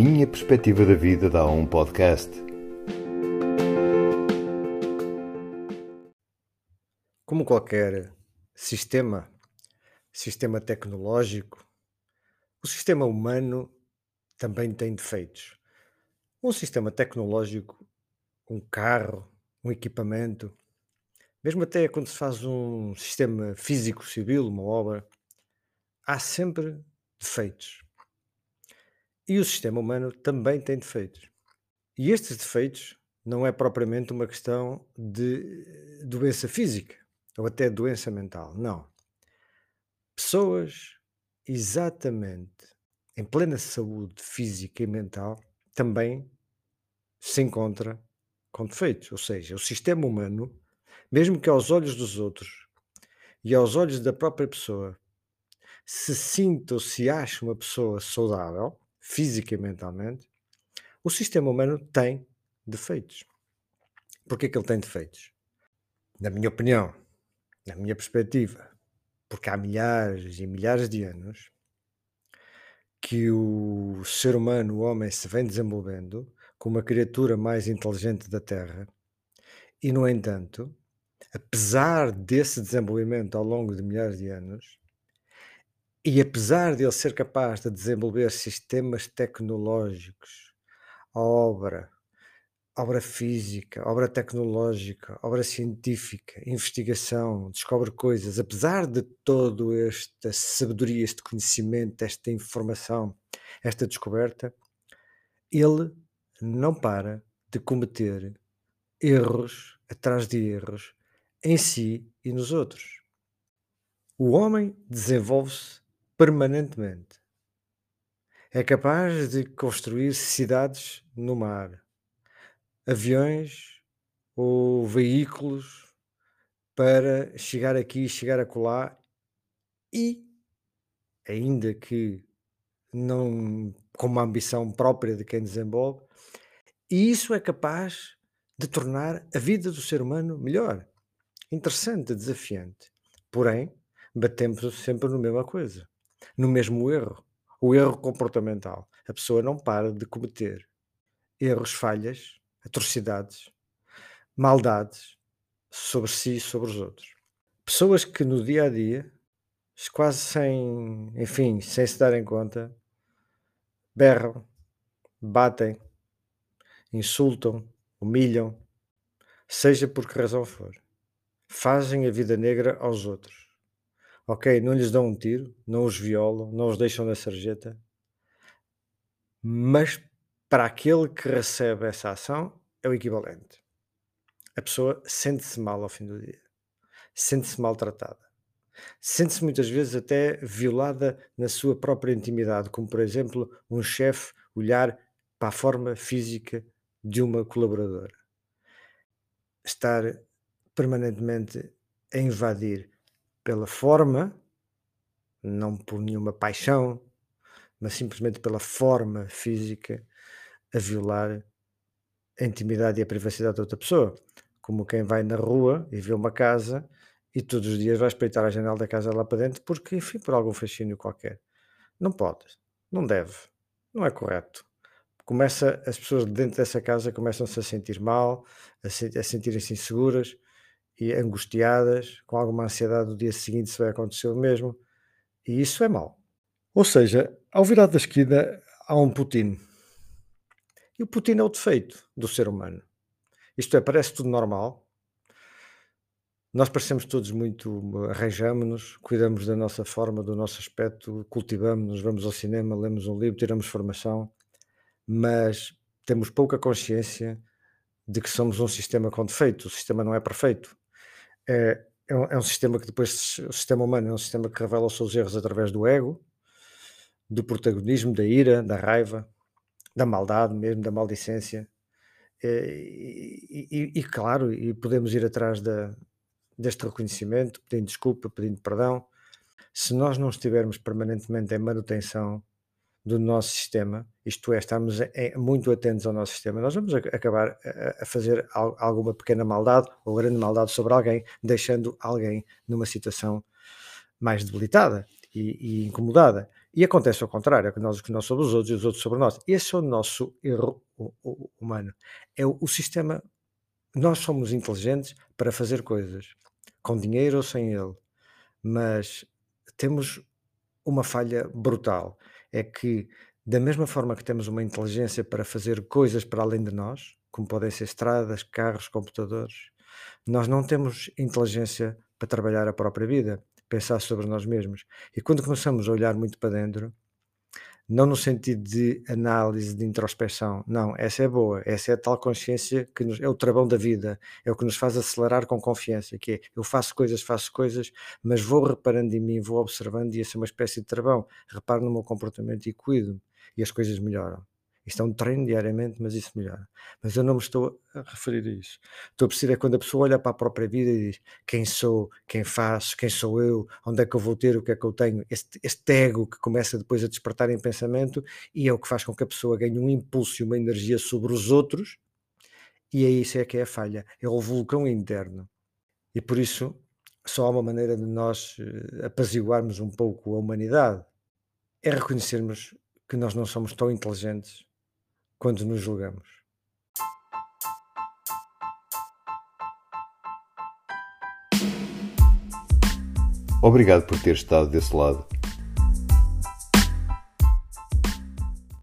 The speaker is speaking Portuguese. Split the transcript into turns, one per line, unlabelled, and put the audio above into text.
minha perspectiva da vida dá um podcast.
Como qualquer sistema, sistema tecnológico, o sistema humano também tem defeitos. Um sistema tecnológico, um carro, um equipamento, mesmo até quando se faz um sistema físico civil, uma obra, há sempre defeitos. E o sistema humano também tem defeitos. E estes defeitos não é propriamente uma questão de doença física ou até doença mental. Não. Pessoas exatamente em plena saúde física e mental também se encontra com defeitos. Ou seja, o sistema humano, mesmo que aos olhos dos outros e aos olhos da própria pessoa se sinta ou se ache uma pessoa saudável, física e mentalmente, o sistema humano tem defeitos. Porquê que ele tem defeitos? Na minha opinião, na minha perspectiva, porque há milhares e milhares de anos que o ser humano, o homem, se vem desenvolvendo como a criatura mais inteligente da Terra, e, no entanto, apesar desse desenvolvimento ao longo de milhares de anos, e apesar de ele ser capaz de desenvolver sistemas tecnológicos, obra, obra física, obra tecnológica, obra científica, investigação, descobre coisas, apesar de todo esta sabedoria, este conhecimento, esta informação, esta descoberta, ele não para de cometer erros atrás de erros em si e nos outros. O homem desenvolve-se permanentemente. É capaz de construir cidades no mar, aviões ou veículos para chegar aqui chegar acolá e, ainda que não com uma ambição própria de quem desenvolve, e isso é capaz de tornar a vida do ser humano melhor, interessante, desafiante. Porém, batemos sempre na mesma coisa no mesmo erro, o erro comportamental. A pessoa não para de cometer erros, falhas, atrocidades, maldades sobre si e sobre os outros. Pessoas que no dia a dia, quase sem, enfim, sem se darem conta, berram, batem, insultam, humilham, seja por que razão for, fazem a vida negra aos outros Ok, não lhes dão um tiro, não os violam, não os deixam na sarjeta, mas para aquele que recebe essa ação é o equivalente. A pessoa sente-se mal ao fim do dia, sente-se maltratada, sente-se muitas vezes até violada na sua própria intimidade, como por exemplo um chefe olhar para a forma física de uma colaboradora, estar permanentemente a invadir pela forma, não por nenhuma paixão, mas simplesmente pela forma física, a violar a intimidade e a privacidade da outra pessoa. Como quem vai na rua e vê uma casa e todos os dias vai espreitar a janela da casa lá para dentro porque, enfim, por algum fascínio qualquer. Não pode, não deve, não é correto. Começa, as pessoas dentro dessa casa começam-se a sentir mal, a, se, a sentirem-se inseguras, e angustiadas, com alguma ansiedade do dia seguinte se vai acontecer o mesmo, e isso é mau. Ou seja, ao virar da esquina há um Putin. E o Putin é o defeito do ser humano. Isto é, parece tudo normal. Nós parecemos todos muito, arranjamos-nos, cuidamos da nossa forma, do nosso aspecto, cultivamos-nos, vamos ao cinema, lemos um livro, tiramos formação, mas temos pouca consciência de que somos um sistema com defeito. O sistema não é perfeito é, é, um, é um sistema que depois, o sistema humano é um sistema que revela os seus erros através do ego, do protagonismo, da ira, da raiva, da maldade mesmo, da maldicência. É, e, e, e, claro, e podemos ir atrás da, deste reconhecimento, pedindo desculpa, pedindo perdão. Se nós não estivermos permanentemente em manutenção do nosso sistema, isto é, estamos muito atentos ao nosso sistema, nós vamos acabar a, fazer alguma pequena maldade ou grande maldade sobre alguém, deixando alguém numa situação mais debilitada. e, e, incomodada. E acontece ao contrário, é que nós, que nós somos os outros e os outros sobre nós. Esse é o nosso erro humano. É o, o sistema. Nós somos inteligentes para fazer coisas, com dinheiro ou sem ele, mas temos uma falha brutal. É que, da mesma forma que temos uma inteligência para fazer coisas para além de nós, como podem ser estradas, carros, computadores, nós não temos inteligência para trabalhar a própria vida, pensar sobre nós mesmos. E quando começamos a olhar muito para dentro, não no sentido de análise, de introspeção, não, essa é boa, essa é a tal consciência que nos, é o travão da vida, é o que nos faz acelerar com confiança, que é, eu faço coisas, faço coisas, mas vou reparando em mim, vou observando e essa é uma espécie de travão, reparo no meu comportamento e cuido, e as coisas melhoram. Isto é um treino diariamente, mas isso melhora. Mas eu não me estou a referir a isso. Estou a perceber é quando a pessoa olha para a própria vida e diz quem sou, quem faço, quem sou eu, onde é que eu vou ter, o que é que eu tenho. Este, este ego que começa depois a despertar em pensamento e é o que faz com que a pessoa ganhe um impulso e uma energia sobre os outros. E é isso é que é a falha. É o vulcão interno. E por isso só há uma maneira de nós eh, apaziguarmos um pouco a humanidade. É reconhecermos que nós não somos tão inteligentes quando nos julgamos.
Obrigado por ter estado desse lado